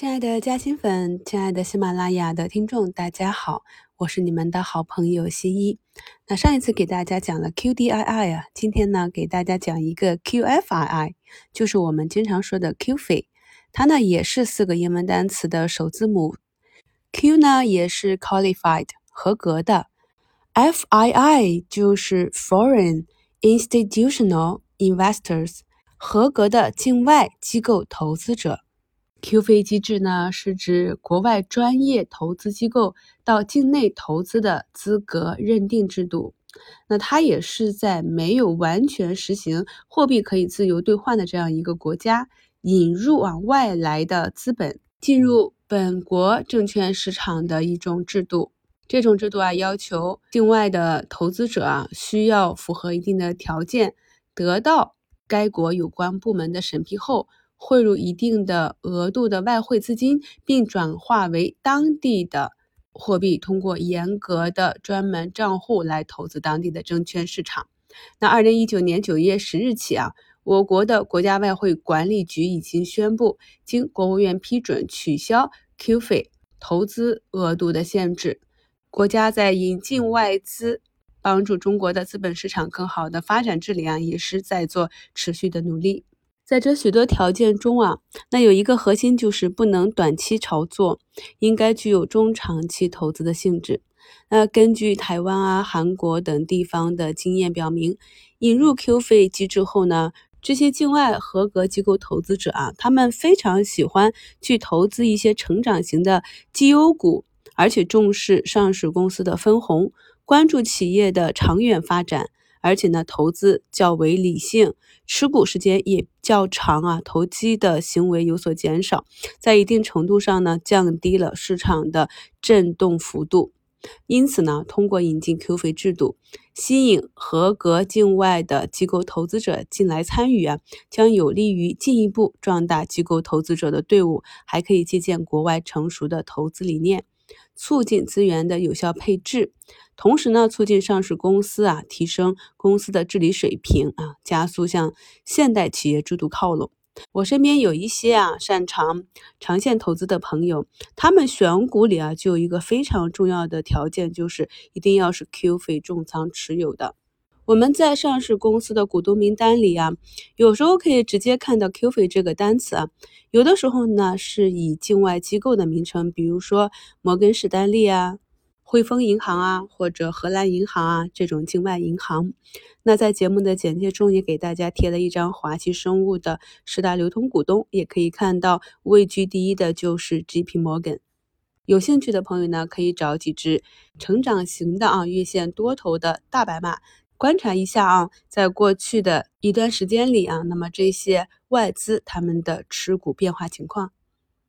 亲爱的嘉兴粉，亲爱的喜马拉雅的听众，大家好，我是你们的好朋友新一。那上一次给大家讲了 QDII 啊，今天呢给大家讲一个 QFII，就是我们经常说的 q f i，它呢也是四个英文单词的首字母。Q 呢也是 qualified 合格的，FII 就是 foreign institutional investors 合格的境外机构投资者。Q 费机制呢，是指国外专业投资机构到境内投资的资格认定制度。那它也是在没有完全实行货币可以自由兑换的这样一个国家，引入啊外来的资本进入本国证券市场的一种制度。这种制度啊，要求境外的投资者啊，需要符合一定的条件，得到该国有关部门的审批后。汇入一定的额度的外汇资金，并转化为当地的货币，通过严格的专门账户来投资当地的证券市场。那二零一九年九月十日起啊，我国的国家外汇管理局已经宣布，经国务院批准取消 Q 费投资额度的限制。国家在引进外资，帮助中国的资本市场更好的发展治理啊，也是在做持续的努力。在这许多条件中啊，那有一个核心就是不能短期炒作，应该具有中长期投资的性质。那根据台湾啊、韩国等地方的经验表明，引入 Q 费机制后呢，这些境外合格机构投资者啊，他们非常喜欢去投资一些成长型的绩优股，而且重视上市公司的分红，关注企业的长远发展。而且呢，投资较为理性，持股时间也较长啊，投机的行为有所减少，在一定程度上呢，降低了市场的震动幅度。因此呢，通过引进 Q 费制度，吸引合格境外的机构投资者进来参与啊，将有利于进一步壮大机构投资者的队伍，还可以借鉴国外成熟的投资理念。促进资源的有效配置，同时呢，促进上市公司啊提升公司的治理水平啊，加速向现代企业制度靠拢。我身边有一些啊擅长长线投资的朋友，他们选股里啊就有一个非常重要的条件，就是一定要是 Q 费重仓持有的。我们在上市公司的股东名单里啊，有时候可以直接看到 Q 费这个单词啊，有的时候呢是以境外机构的名称，比如说摩根士丹利啊、汇丰银行啊，或者荷兰银行啊这种境外银行。那在节目的简介中也给大家贴了一张华西生物的十大流通股东，也可以看到位居第一的就是 GP Morgan。有兴趣的朋友呢，可以找几只成长型的啊月线多头的大白马。观察一下啊，在过去的一段时间里啊，那么这些外资他们的持股变化情况。